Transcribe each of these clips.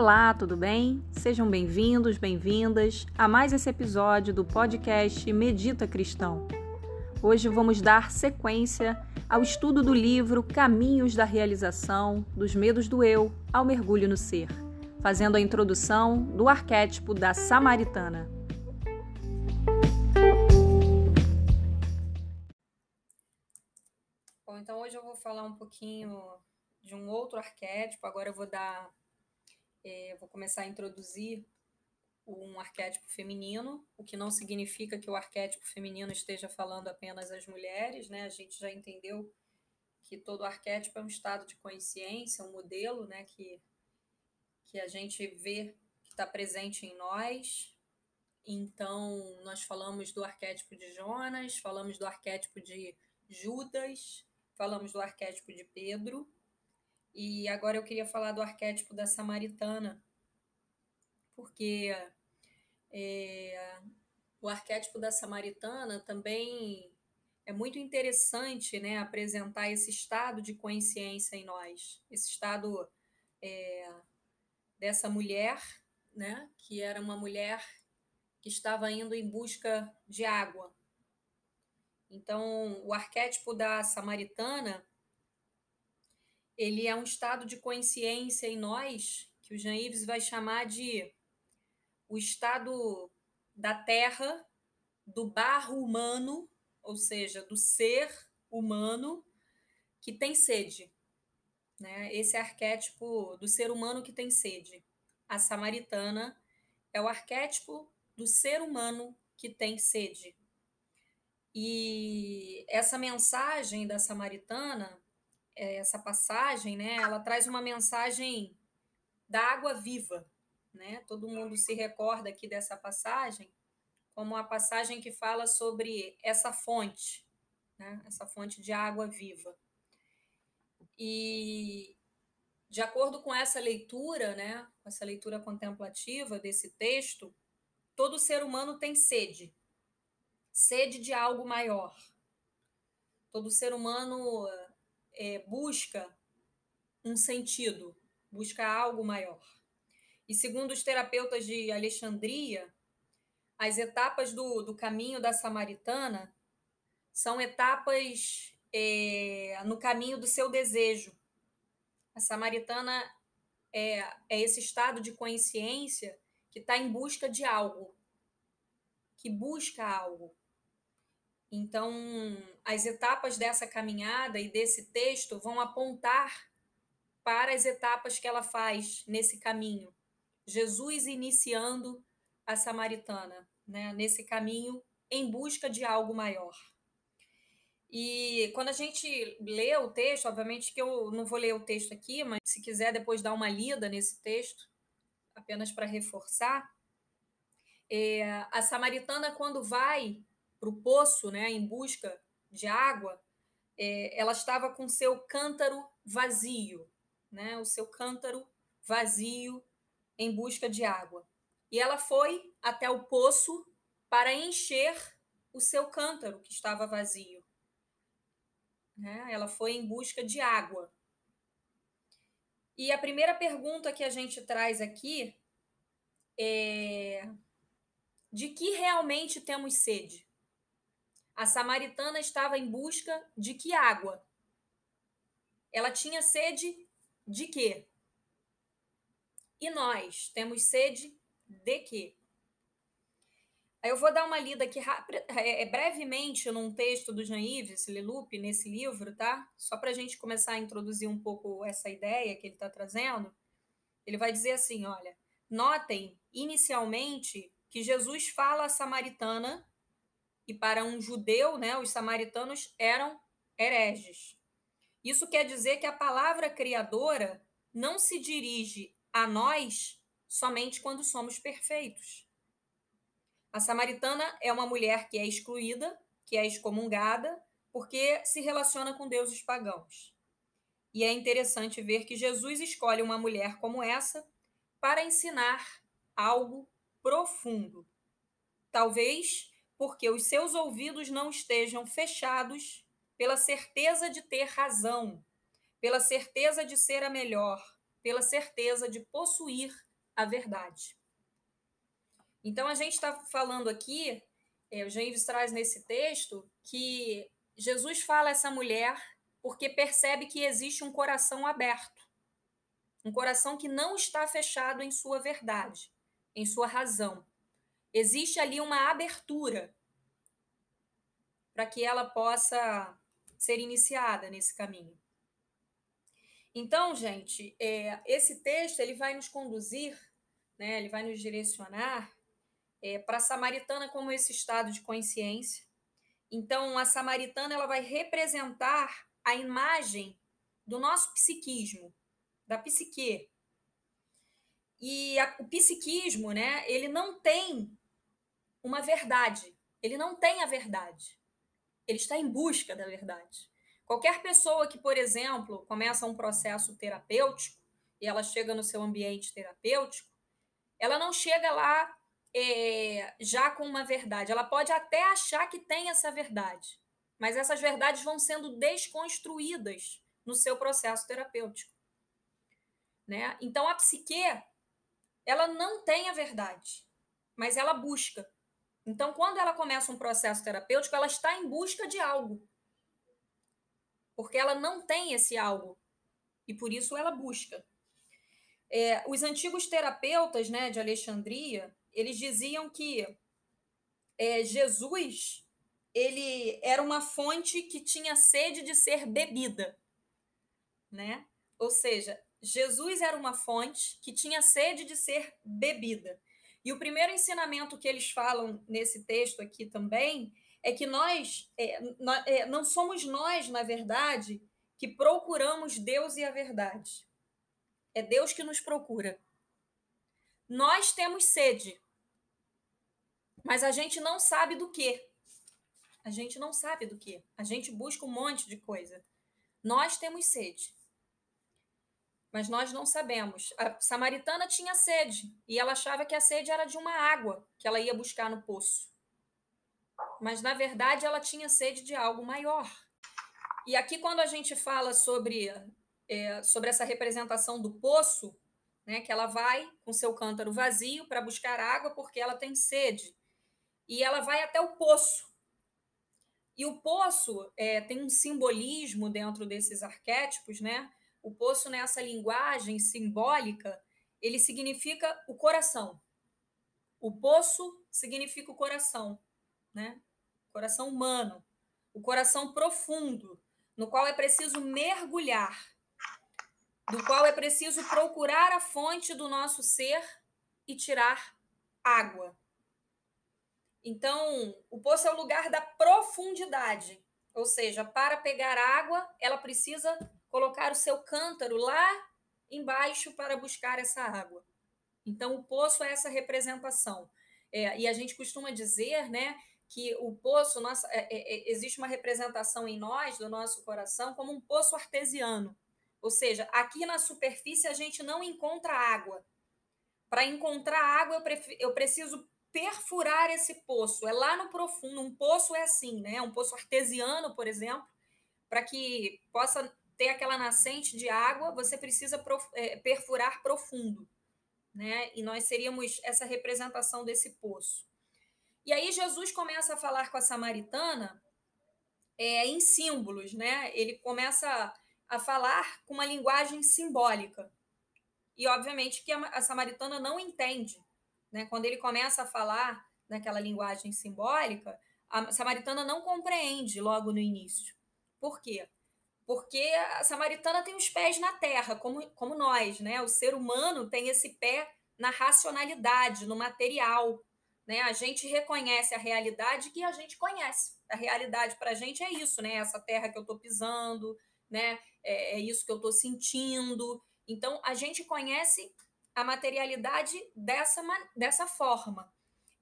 Olá, tudo bem? Sejam bem-vindos, bem-vindas a mais esse episódio do podcast Medita Cristão. Hoje vamos dar sequência ao estudo do livro Caminhos da Realização, dos Medos do Eu ao Mergulho no Ser, fazendo a introdução do arquétipo da Samaritana. Bom, então hoje eu vou falar um pouquinho de um outro arquétipo, agora eu vou dar é, vou começar a introduzir um arquétipo feminino, o que não significa que o arquétipo feminino esteja falando apenas às mulheres, né? A gente já entendeu que todo arquétipo é um estado de consciência, um modelo, né? Que, que a gente vê que está presente em nós. Então, nós falamos do arquétipo de Jonas, falamos do arquétipo de Judas, falamos do arquétipo de Pedro. E agora eu queria falar do arquétipo da samaritana, porque é, o arquétipo da samaritana também é muito interessante né, apresentar esse estado de consciência em nós, esse estado é, dessa mulher, né, que era uma mulher que estava indo em busca de água. Então, o arquétipo da samaritana ele é um estado de consciência em nós que o Jean Yves vai chamar de o estado da terra, do barro humano, ou seja, do ser humano que tem sede. Né? Esse arquétipo do ser humano que tem sede. A samaritana é o arquétipo do ser humano que tem sede. E essa mensagem da samaritana é, essa passagem, né, ela traz uma mensagem da água viva, né? Todo mundo se recorda aqui dessa passagem como a passagem que fala sobre essa fonte, né? Essa fonte de água viva. E de acordo com essa leitura, né, com essa leitura contemplativa desse texto, todo ser humano tem sede, sede de algo maior. Todo ser humano é, busca um sentido, busca algo maior. E segundo os terapeutas de Alexandria, as etapas do, do caminho da Samaritana são etapas é, no caminho do seu desejo. A Samaritana é, é esse estado de consciência que está em busca de algo, que busca algo. Então, as etapas dessa caminhada e desse texto vão apontar para as etapas que ela faz nesse caminho. Jesus iniciando a samaritana, né, nesse caminho em busca de algo maior. E quando a gente lê o texto, obviamente que eu não vou ler o texto aqui, mas se quiser depois dar uma lida nesse texto, apenas para reforçar, é, a samaritana, quando vai para o poço, né, em busca de água, é, ela estava com seu cântaro vazio, né, o seu cântaro vazio em busca de água. E ela foi até o poço para encher o seu cântaro que estava vazio. Né? Ela foi em busca de água. E a primeira pergunta que a gente traz aqui é: de que realmente temos sede? A samaritana estava em busca de que água? Ela tinha sede de quê? E nós temos sede de quê? Eu vou dar uma lida aqui é, é, brevemente num texto do Jean-Yves Leloup, nesse livro, tá? Só para a gente começar a introduzir um pouco essa ideia que ele está trazendo. Ele vai dizer assim: olha, notem inicialmente que Jesus fala à samaritana e para um judeu, né, os samaritanos eram hereges. Isso quer dizer que a palavra criadora não se dirige a nós somente quando somos perfeitos. A samaritana é uma mulher que é excluída, que é excomungada, porque se relaciona com deuses pagãos. E é interessante ver que Jesus escolhe uma mulher como essa para ensinar algo profundo. Talvez porque os seus ouvidos não estejam fechados pela certeza de ter razão, pela certeza de ser a melhor, pela certeza de possuir a verdade. Então, a gente está falando aqui, é, o James traz nesse texto, que Jesus fala a essa mulher porque percebe que existe um coração aberto, um coração que não está fechado em sua verdade, em sua razão. Existe ali uma abertura para que ela possa ser iniciada nesse caminho. Então, gente, é, esse texto ele vai nos conduzir, né, ele vai nos direcionar é, para a samaritana como esse estado de consciência. Então, a samaritana ela vai representar a imagem do nosso psiquismo, da psique. E a, o psiquismo, né, ele não tem uma verdade, ele não tem a verdade. Ele está em busca da verdade. Qualquer pessoa que, por exemplo, começa um processo terapêutico e ela chega no seu ambiente terapêutico, ela não chega lá é, já com uma verdade. Ela pode até achar que tem essa verdade, mas essas verdades vão sendo desconstruídas no seu processo terapêutico. Né? Então, a psique, ela não tem a verdade, mas ela busca. Então, quando ela começa um processo terapêutico, ela está em busca de algo. Porque ela não tem esse algo. E por isso ela busca. É, os antigos terapeutas né, de Alexandria, eles diziam que é, Jesus ele era uma fonte que tinha sede de ser bebida, né? Ou seja, Jesus era uma fonte que tinha sede de ser bebida. E o primeiro ensinamento que eles falam nesse texto aqui também é que nós, é, nós é, não somos nós, na verdade, que procuramos Deus e a verdade. É Deus que nos procura. Nós temos sede, mas a gente não sabe do que. A gente não sabe do que. A gente busca um monte de coisa. Nós temos sede. Mas nós não sabemos. A samaritana tinha sede e ela achava que a sede era de uma água que ela ia buscar no poço. Mas na verdade ela tinha sede de algo maior. E aqui, quando a gente fala sobre, é, sobre essa representação do poço, né, que ela vai com seu cântaro vazio para buscar água porque ela tem sede e ela vai até o poço. E o poço é, tem um simbolismo dentro desses arquétipos, né? O poço, nessa linguagem simbólica, ele significa o coração. O poço significa o coração, né? Coração humano, o coração profundo, no qual é preciso mergulhar, do qual é preciso procurar a fonte do nosso ser e tirar água. Então, o poço é o lugar da profundidade, ou seja, para pegar água, ela precisa colocar o seu cântaro lá embaixo para buscar essa água. Então, o poço é essa representação. É, e a gente costuma dizer, né, que o poço, nossa, é, é, é existe uma representação em nós, do nosso coração, como um poço artesiano. Ou seja, aqui na superfície a gente não encontra água. Para encontrar água, eu, eu preciso perfurar esse poço. É lá no profundo. Um poço é assim, né? Um poço artesiano, por exemplo, para que possa ter aquela nascente de água, você precisa é, perfurar profundo, né? E nós seríamos essa representação desse poço. E aí Jesus começa a falar com a samaritana é, em símbolos, né? Ele começa a falar com uma linguagem simbólica. E obviamente que a, samaritana não entende né? Quando ele começa a falar naquela linguagem simbólica, a samaritana não compreende logo no início. Por quê? Porque a samaritana tem os pés na terra, como, como nós, né? O ser humano tem esse pé na racionalidade, no material. Né? A gente reconhece a realidade que a gente conhece. A realidade para a gente é isso, né? Essa terra que eu estou pisando, né? É, é isso que eu estou sentindo. Então, a gente conhece a materialidade dessa, dessa forma.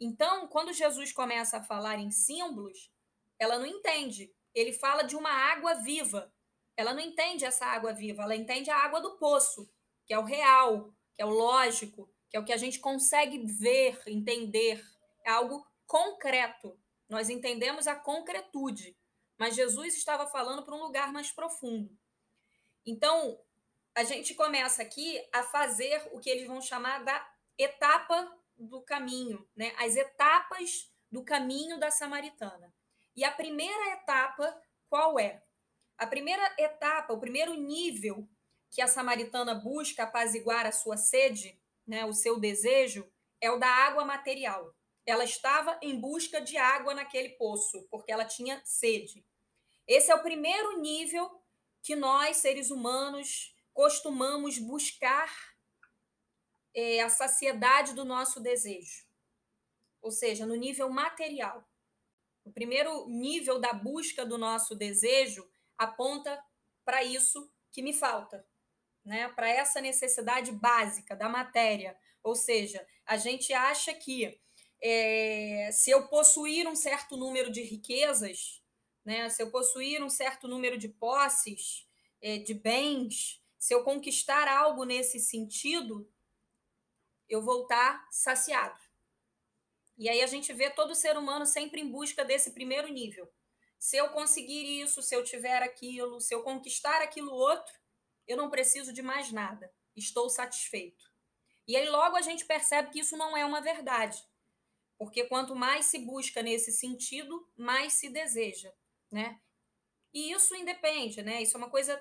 Então, quando Jesus começa a falar em símbolos, ela não entende. Ele fala de uma água viva. Ela não entende essa água viva, ela entende a água do poço, que é o real, que é o lógico, que é o que a gente consegue ver, entender. É algo concreto. Nós entendemos a concretude. Mas Jesus estava falando para um lugar mais profundo. Então, a gente começa aqui a fazer o que eles vão chamar da etapa do caminho, né? As etapas do caminho da samaritana. E a primeira etapa qual é? A primeira etapa, o primeiro nível que a samaritana busca apaziguar a sua sede, né, o seu desejo, é o da água material. Ela estava em busca de água naquele poço, porque ela tinha sede. Esse é o primeiro nível que nós, seres humanos, costumamos buscar é, a saciedade do nosso desejo. Ou seja, no nível material. O primeiro nível da busca do nosso desejo aponta para isso que me falta, né? Para essa necessidade básica da matéria. Ou seja, a gente acha que é, se eu possuir um certo número de riquezas, né? Se eu possuir um certo número de posses, é, de bens, se eu conquistar algo nesse sentido, eu vou estar saciado. E aí a gente vê todo ser humano sempre em busca desse primeiro nível. Se eu conseguir isso, se eu tiver aquilo, se eu conquistar aquilo outro, eu não preciso de mais nada. Estou satisfeito. E aí logo a gente percebe que isso não é uma verdade. Porque quanto mais se busca nesse sentido, mais se deseja né? E isso independe, né? Isso é uma coisa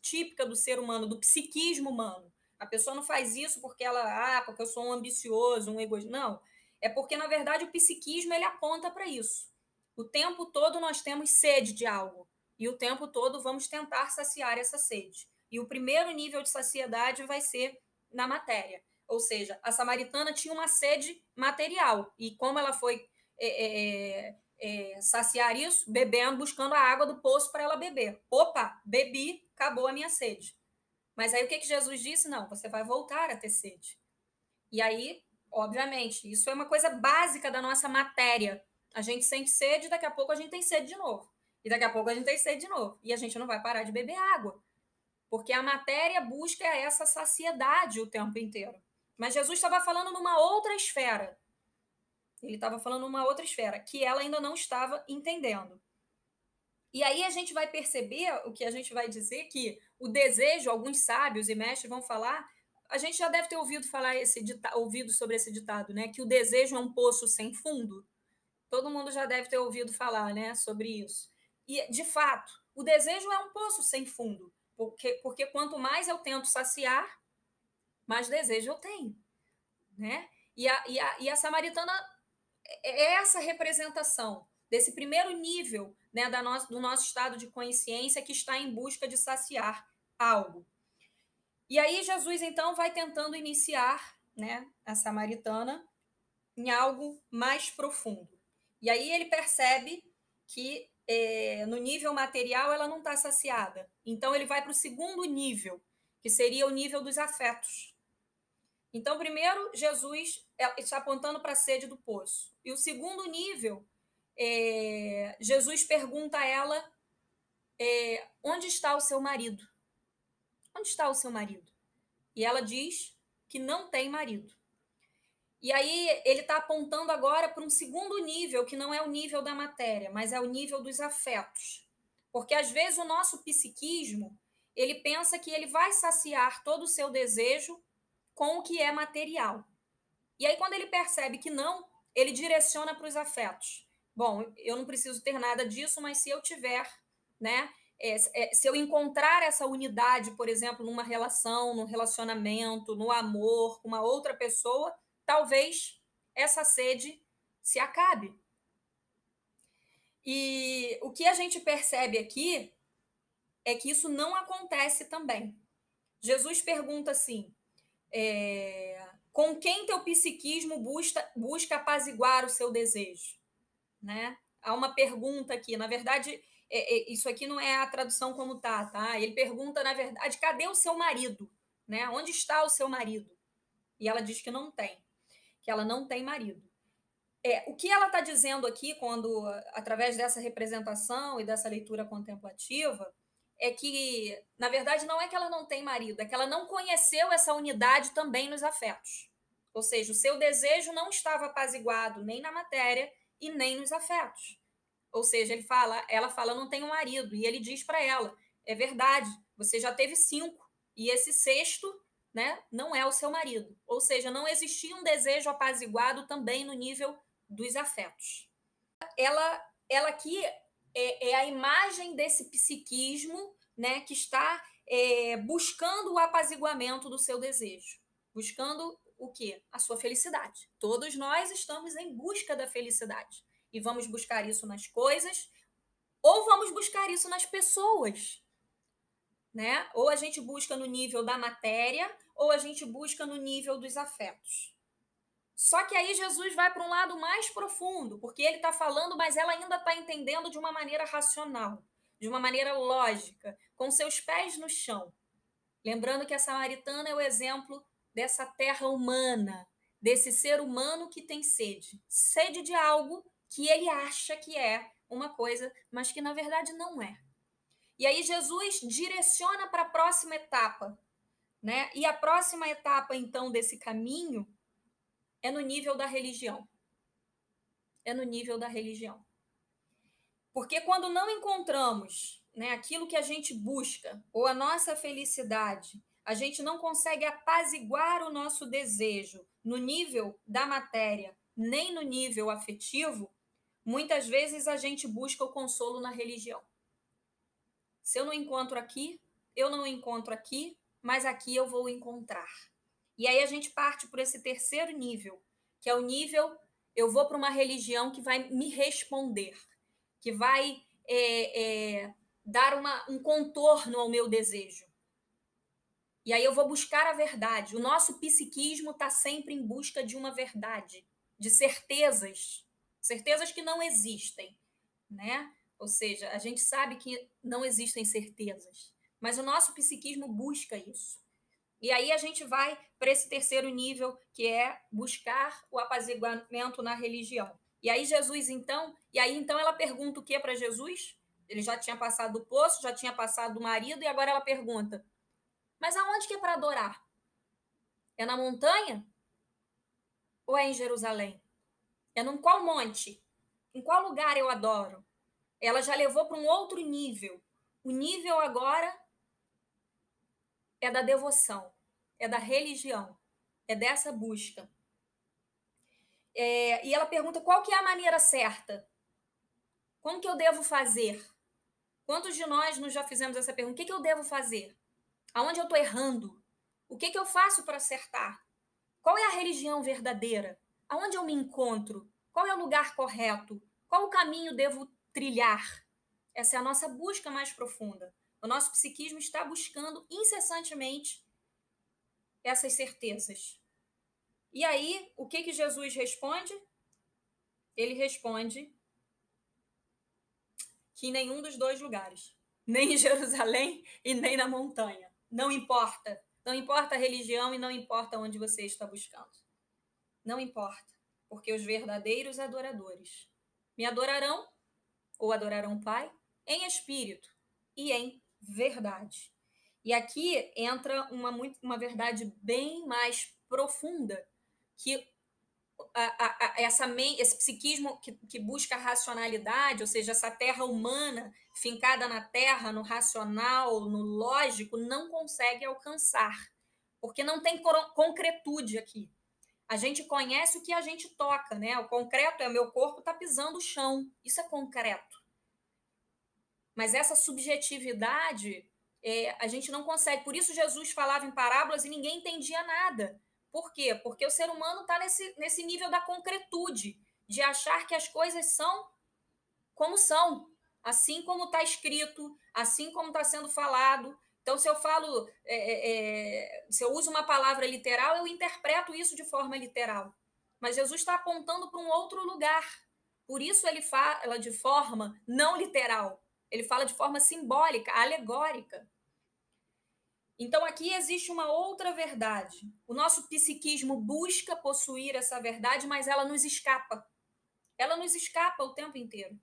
típica do ser humano, do psiquismo humano. A pessoa não faz isso porque ela, ah, porque eu sou um ambicioso, um egoísta. Não, é porque na verdade o psiquismo ele aponta para isso. O tempo todo nós temos sede de algo e o tempo todo vamos tentar saciar essa sede. E o primeiro nível de saciedade vai ser na matéria. Ou seja, a samaritana tinha uma sede material e como ela foi é, é, é, saciar isso bebendo, buscando a água do poço para ela beber. Opa, bebi, acabou a minha sede. Mas aí o que, que Jesus disse? Não, você vai voltar a ter sede. E aí, obviamente, isso é uma coisa básica da nossa matéria. A gente sente sede, daqui a pouco a gente tem sede de novo. E daqui a pouco a gente tem sede de novo. E a gente não vai parar de beber água. Porque a matéria busca essa saciedade o tempo inteiro. Mas Jesus estava falando numa outra esfera. Ele estava falando uma outra esfera, que ela ainda não estava entendendo. E aí a gente vai perceber o que a gente vai dizer que o desejo, alguns sábios e mestres vão falar, a gente já deve ter ouvido falar esse ouvido sobre esse ditado, né? Que o desejo é um poço sem fundo. Todo mundo já deve ter ouvido falar, né, sobre isso. E de fato, o desejo é um poço sem fundo, porque porque quanto mais eu tento saciar, mais desejo eu tenho, né? E a, e a, e a samaritana é, é essa representação desse primeiro nível né, da nosso, do nosso estado de consciência que está em busca de saciar algo. E aí Jesus então vai tentando iniciar né, a samaritana em algo mais profundo. E aí ele percebe que é, no nível material ela não está saciada. Então ele vai para o segundo nível, que seria o nível dos afetos. Então, primeiro, Jesus é, está apontando para a sede do poço. E o segundo nível, é, Jesus pergunta a ela: é, onde está o seu marido? Onde está o seu marido? E ela diz que não tem marido. E aí ele está apontando agora para um segundo nível, que não é o nível da matéria, mas é o nível dos afetos. Porque às vezes o nosso psiquismo, ele pensa que ele vai saciar todo o seu desejo com o que é material. E aí, quando ele percebe que não, ele direciona para os afetos. Bom, eu não preciso ter nada disso, mas se eu tiver, né? É, é, se eu encontrar essa unidade, por exemplo, numa relação, num relacionamento, no amor com uma outra pessoa, talvez essa sede se acabe. E o que a gente percebe aqui é que isso não acontece também. Jesus pergunta assim: é, com quem teu psiquismo busca, busca apaziguar o seu desejo? Né? Há uma pergunta aqui, na verdade, é, é, isso aqui não é a tradução como tá, tá? Ele pergunta, na verdade, cadê o seu marido? Né? Onde está o seu marido? E ela diz que não tem, que ela não tem marido. É, o que ela está dizendo aqui, quando, através dessa representação e dessa leitura contemplativa, é que, na verdade, não é que ela não tem marido, é que ela não conheceu essa unidade também nos afetos. Ou seja, o seu desejo não estava apaziguado nem na matéria e nem nos afetos. Ou seja, ele fala, ela fala, não tenho marido, e ele diz para ela, é verdade, você já teve cinco, e esse sexto né, não é o seu marido. Ou seja, não existia um desejo apaziguado também no nível dos afetos. Ela, ela aqui é, é a imagem desse psiquismo né, que está é, buscando o apaziguamento do seu desejo, buscando o quê? A sua felicidade. Todos nós estamos em busca da felicidade e vamos buscar isso nas coisas ou vamos buscar isso nas pessoas, né? Ou a gente busca no nível da matéria ou a gente busca no nível dos afetos. Só que aí Jesus vai para um lado mais profundo, porque ele está falando, mas ela ainda está entendendo de uma maneira racional, de uma maneira lógica, com seus pés no chão. Lembrando que a samaritana é o exemplo dessa terra humana, desse ser humano que tem sede sede de algo que ele acha que é uma coisa, mas que na verdade não é. E aí Jesus direciona para a próxima etapa, né? E a próxima etapa então desse caminho é no nível da religião. É no nível da religião. Porque quando não encontramos né, aquilo que a gente busca, ou a nossa felicidade, a gente não consegue apaziguar o nosso desejo no nível da matéria, nem no nível afetivo, muitas vezes a gente busca o consolo na religião. Se eu não encontro aqui, eu não encontro aqui, mas aqui eu vou encontrar. E aí a gente parte por esse terceiro nível, que é o nível eu vou para uma religião que vai me responder, que vai é, é, dar uma, um contorno ao meu desejo. E aí eu vou buscar a verdade. O nosso psiquismo está sempre em busca de uma verdade, de certezas, certezas que não existem, né? Ou seja, a gente sabe que não existem certezas, mas o nosso psiquismo busca isso. E aí a gente vai para esse terceiro nível, que é buscar o apaziguamento na religião. E aí Jesus então, e aí então ela pergunta o que para Jesus? Ele já tinha passado do poço, já tinha passado do marido e agora ela pergunta: "Mas aonde que é para adorar? É na montanha? Ou é em Jerusalém? É num qual monte? Em qual lugar eu adoro?" Ela já levou para um outro nível. O nível agora é da devoção, é da religião, é dessa busca. É, e ela pergunta qual que é a maneira certa? Como que eu devo fazer? Quantos de nós nos já fizemos essa pergunta? O que, que eu devo fazer? Aonde eu estou errando? O que, que eu faço para acertar? Qual é a religião verdadeira? Aonde eu me encontro? Qual é o lugar correto? Qual o caminho devo trilhar? Essa é a nossa busca mais profunda. O nosso psiquismo está buscando incessantemente essas certezas. E aí, o que que Jesus responde? Ele responde que em nenhum dos dois lugares, nem em Jerusalém e nem na montanha. Não importa. Não importa a religião e não importa onde você está buscando. Não importa, porque os verdadeiros adoradores me adorarão ou adorarão o Pai em espírito e em verdade. E aqui entra uma, uma verdade bem mais profunda, que a, a, a, essa, esse psiquismo que, que busca a racionalidade, ou seja, essa terra humana fincada na terra, no racional, no lógico, não consegue alcançar, porque não tem concretude aqui. A gente conhece o que a gente toca, né? O concreto é o meu corpo está pisando o chão. Isso é concreto. Mas essa subjetividade é, a gente não consegue. Por isso Jesus falava em parábolas e ninguém entendia nada. Por quê? Porque o ser humano está nesse, nesse nível da concretude, de achar que as coisas são como são, assim como está escrito, assim como está sendo falado. Então, se eu falo, é, é, é, se eu uso uma palavra literal, eu interpreto isso de forma literal. Mas Jesus está apontando para um outro lugar. Por isso ele fala de forma não literal. Ele fala de forma simbólica, alegórica. Então aqui existe uma outra verdade. O nosso psiquismo busca possuir essa verdade, mas ela nos escapa. Ela nos escapa o tempo inteiro.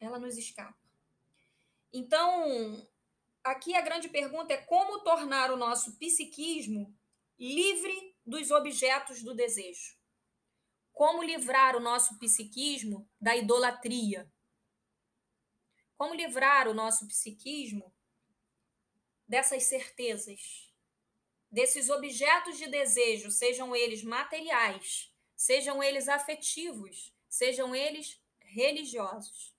Ela nos escapa. Então, aqui a grande pergunta é como tornar o nosso psiquismo livre dos objetos do desejo. Como livrar o nosso psiquismo da idolatria, como livrar o nosso psiquismo dessas certezas, desses objetos de desejo, sejam eles materiais, sejam eles afetivos, sejam eles religiosos.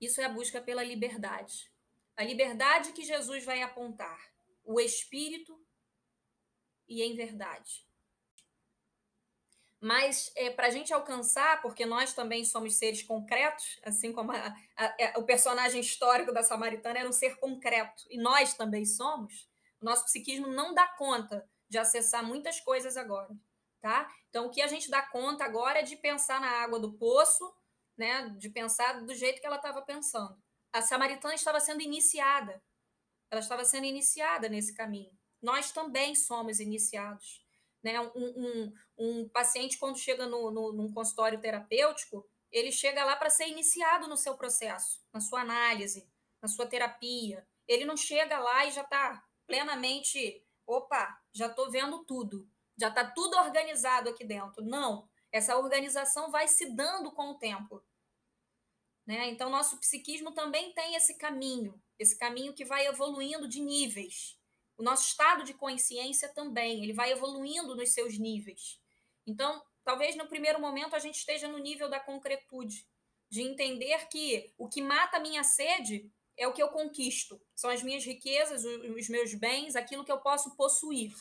Isso é a busca pela liberdade. A liberdade que Jesus vai apontar, o espírito e em verdade. Mas é, para a gente alcançar, porque nós também somos seres concretos, assim como a, a, a, o personagem histórico da Samaritana era um ser concreto, e nós também somos, o nosso psiquismo não dá conta de acessar muitas coisas agora, tá? Então, o que a gente dá conta agora é de pensar na água do poço, né? De pensar do jeito que ela estava pensando. A Samaritana estava sendo iniciada, ela estava sendo iniciada nesse caminho. Nós também somos iniciados. Né? Um, um, um paciente, quando chega no, no, num consultório terapêutico, ele chega lá para ser iniciado no seu processo, na sua análise, na sua terapia. Ele não chega lá e já está plenamente, opa, já estou vendo tudo, já está tudo organizado aqui dentro. Não, essa organização vai se dando com o tempo. Né? Então, nosso psiquismo também tem esse caminho, esse caminho que vai evoluindo de níveis. O nosso estado de consciência também, ele vai evoluindo nos seus níveis. Então, talvez no primeiro momento a gente esteja no nível da concretude, de entender que o que mata a minha sede é o que eu conquisto, são as minhas riquezas, os meus bens, aquilo que eu posso possuir.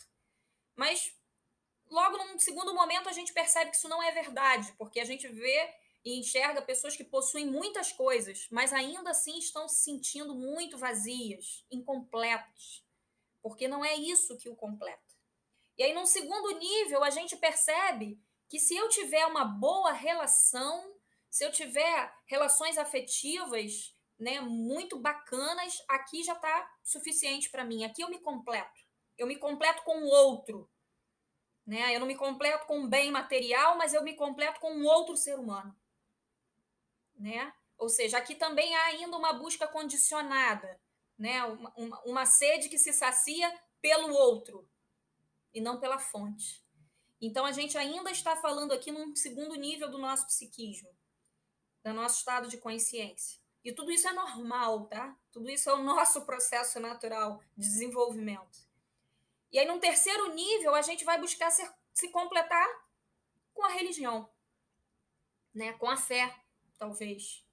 Mas logo num segundo momento a gente percebe que isso não é verdade, porque a gente vê e enxerga pessoas que possuem muitas coisas, mas ainda assim estão se sentindo muito vazias, incompletas porque não é isso que o completa. E aí, num segundo nível, a gente percebe que se eu tiver uma boa relação, se eu tiver relações afetivas né, muito bacanas, aqui já está suficiente para mim. Aqui eu me completo. Eu me completo com o outro. Né? Eu não me completo com um bem material, mas eu me completo com um outro ser humano. Né? Ou seja, aqui também há ainda uma busca condicionada né? Uma, uma, uma sede que se sacia pelo outro e não pela fonte. Então a gente ainda está falando aqui num segundo nível do nosso psiquismo, do nosso estado de consciência. E tudo isso é normal, tá? Tudo isso é o nosso processo natural de desenvolvimento. E aí, num terceiro nível, a gente vai buscar ser, se completar com a religião, né? com a fé, talvez.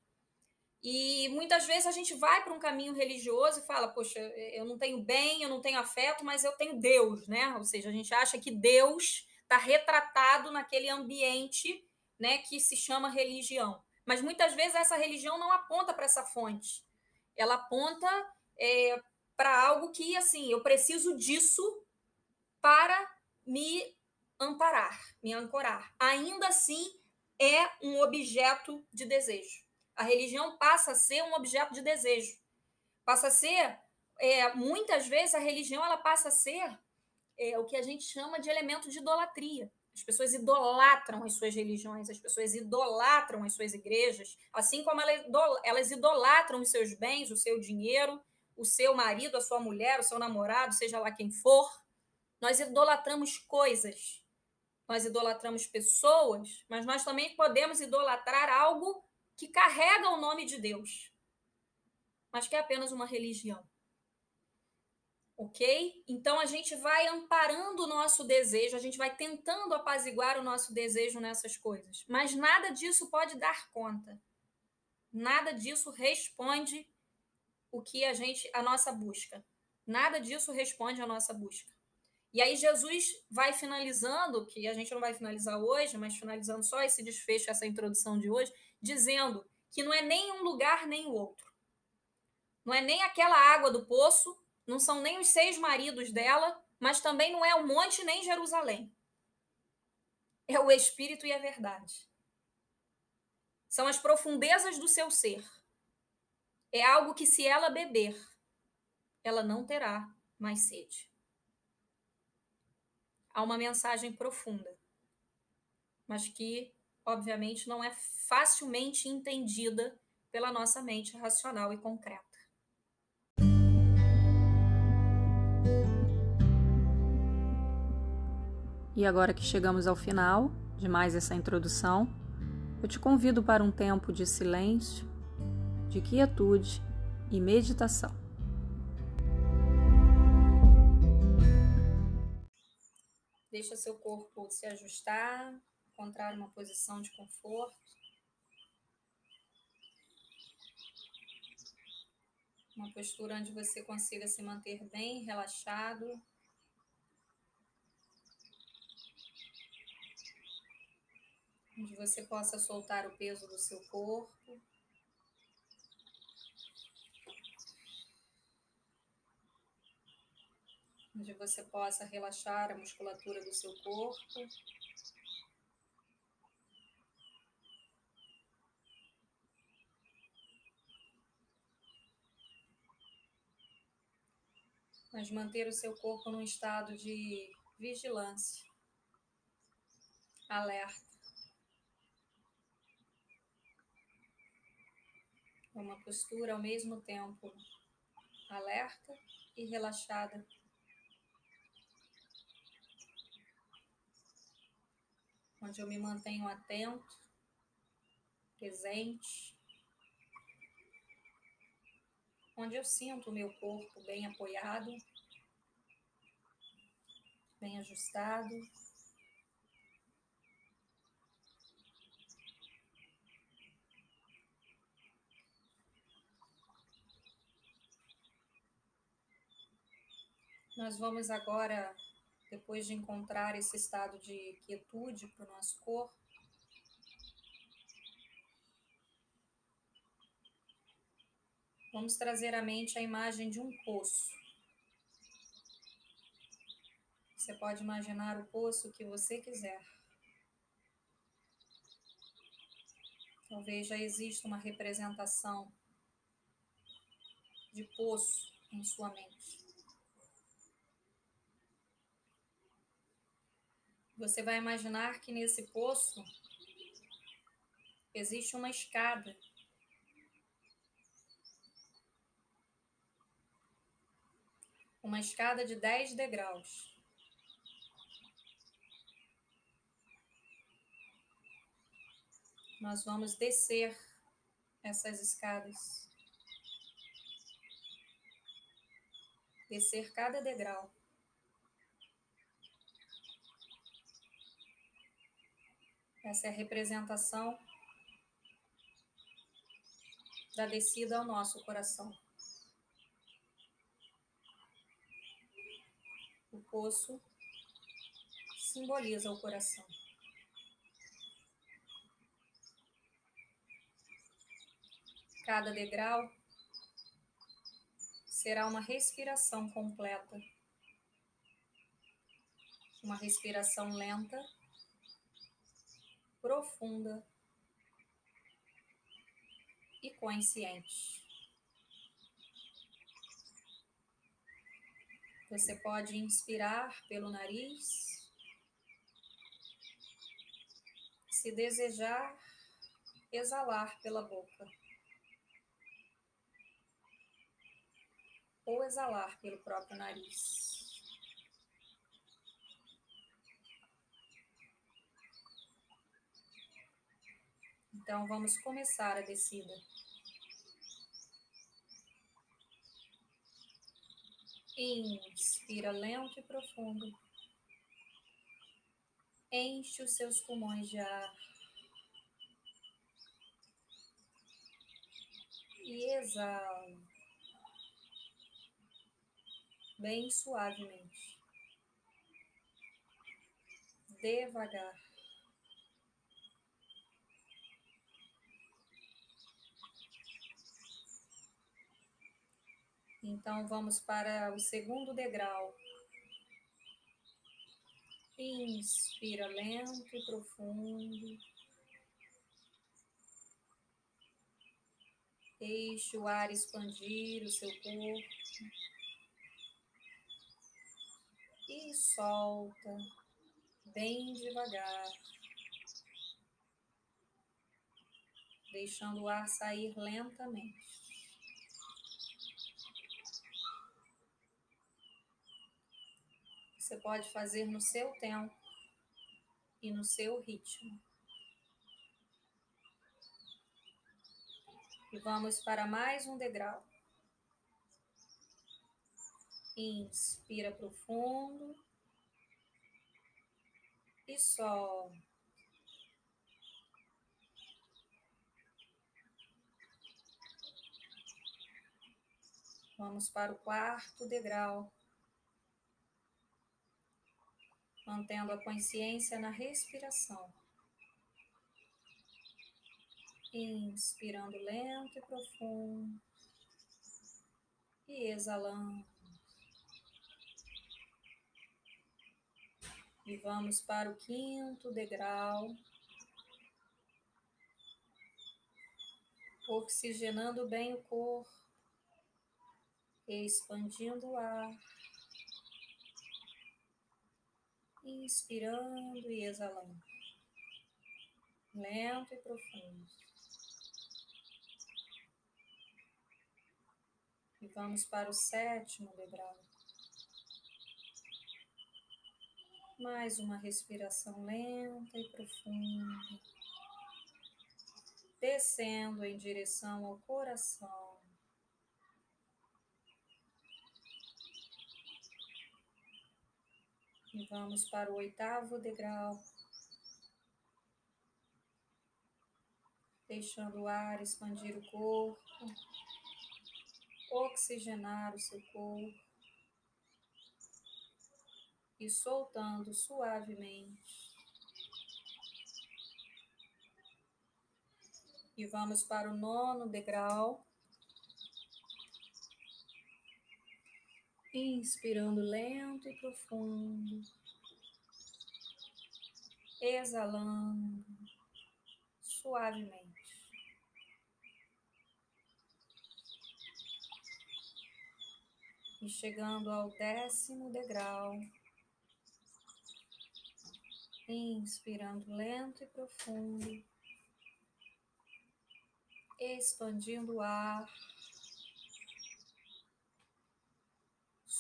E muitas vezes a gente vai para um caminho religioso e fala, poxa, eu não tenho bem, eu não tenho afeto, mas eu tenho Deus, né? Ou seja, a gente acha que Deus está retratado naquele ambiente, né, que se chama religião. Mas muitas vezes essa religião não aponta para essa fonte. Ela aponta é, para algo que, assim, eu preciso disso para me amparar, me ancorar. Ainda assim, é um objeto de desejo a religião passa a ser um objeto de desejo. Passa a ser, é, muitas vezes, a religião ela passa a ser é, o que a gente chama de elemento de idolatria. As pessoas idolatram as suas religiões, as pessoas idolatram as suas igrejas, assim como elas idolatram os seus bens, o seu dinheiro, o seu marido, a sua mulher, o seu namorado, seja lá quem for. Nós idolatramos coisas, nós idolatramos pessoas, mas nós também podemos idolatrar algo que carrega o nome de Deus, mas que é apenas uma religião. Ok? Então a gente vai amparando o nosso desejo, a gente vai tentando apaziguar o nosso desejo nessas coisas, mas nada disso pode dar conta. Nada disso responde o que a gente, a nossa busca. Nada disso responde a nossa busca. E aí Jesus vai finalizando, que a gente não vai finalizar hoje, mas finalizando só esse desfecho, essa introdução de hoje, dizendo que não é nem um lugar nem o outro. Não é nem aquela água do poço, não são nem os seis maridos dela, mas também não é o monte nem Jerusalém. É o espírito e a verdade. São as profundezas do seu ser. É algo que, se ela beber, ela não terá mais sede. Há uma mensagem profunda, mas que obviamente, não é facilmente entendida pela nossa mente racional e concreta. E agora que chegamos ao final de mais essa introdução, eu te convido para um tempo de silêncio, de quietude e meditação. Deixa seu corpo se ajustar, encontrar uma posição de conforto. Uma postura onde você consiga se manter bem relaxado. Onde você possa soltar o peso do seu corpo. Onde você possa relaxar a musculatura do seu corpo. Mas manter o seu corpo num estado de vigilância, alerta. Uma postura ao mesmo tempo alerta e relaxada. Onde eu me mantenho atento, presente, onde eu sinto o meu corpo bem apoiado, bem ajustado. Nós vamos agora depois de encontrar esse estado de quietude para o nosso corpo, vamos trazer à mente a imagem de um poço. Você pode imaginar o poço que você quiser. Talvez já exista uma representação de poço em sua mente. Você vai imaginar que nesse poço existe uma escada. Uma escada de 10 degraus. Nós vamos descer essas escadas. Descer cada degrau. Essa é a representação da descida ao nosso coração. O poço simboliza o coração. Cada degrau será uma respiração completa, uma respiração lenta profunda e consciente. Você pode inspirar pelo nariz, se desejar, exalar pela boca. Ou exalar pelo próprio nariz. Então, vamos começar a descida. Inspira lento e profundo. Enche os seus pulmões de ar. E exala. Bem suavemente. Devagar. Então, vamos para o segundo degrau. Inspira lento e profundo. Deixe o ar expandir o seu corpo. E solta bem devagar. Deixando o ar sair lentamente. Você pode fazer no seu tempo e no seu ritmo. E vamos para mais um degrau. Inspira profundo. e sol. Vamos para o quarto degrau, mantendo a consciência na respiração. Inspirando lento e profundo e exalando. E vamos para o quinto degrau. Oxigenando bem o corpo, expandindo o ar, inspirando e exalando, lento e profundo. E vamos para o sétimo degrau. Mais uma respiração lenta e profunda, descendo em direção ao coração. E vamos para o oitavo degrau, deixando o ar expandir o corpo, oxigenar o seu corpo e soltando suavemente. E vamos para o nono degrau. Inspirando lento e profundo. Exalando suavemente. E chegando ao décimo degrau. Inspirando lento e profundo, expandindo o ar,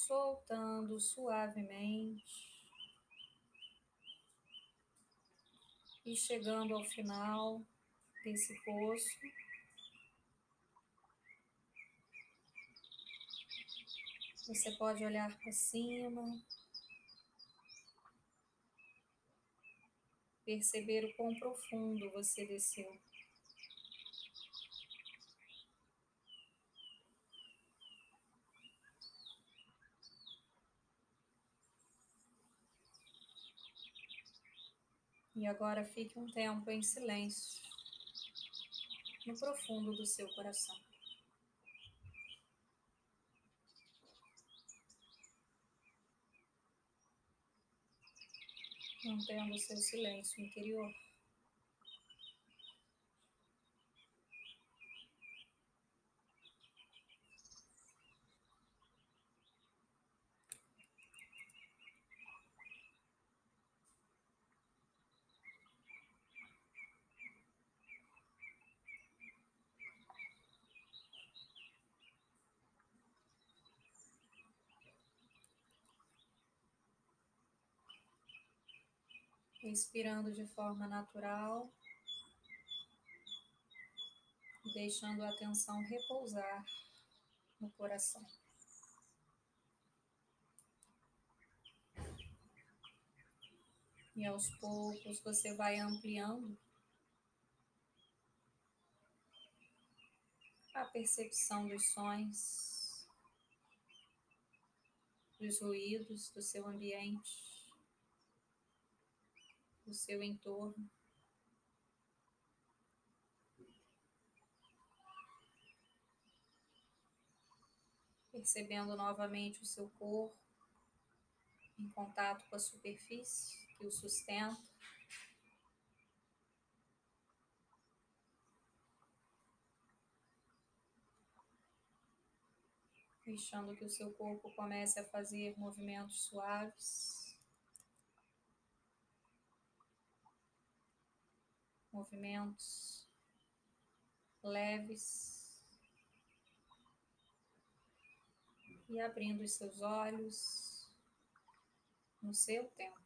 soltando suavemente e chegando ao final desse poço. Você pode olhar para cima, perceber o quão profundo você desceu. E agora fique um tempo em silêncio, no profundo do seu coração. mantendo o seu silêncio interior. Inspirando de forma natural, deixando a atenção repousar no coração. E aos poucos você vai ampliando a percepção dos sons, dos ruídos do seu ambiente do seu entorno. Percebendo novamente o seu corpo em contato com a superfície que o sustenta. Deixando que o seu corpo comece a fazer movimentos suaves. Movimentos leves e abrindo os seus olhos no seu tempo.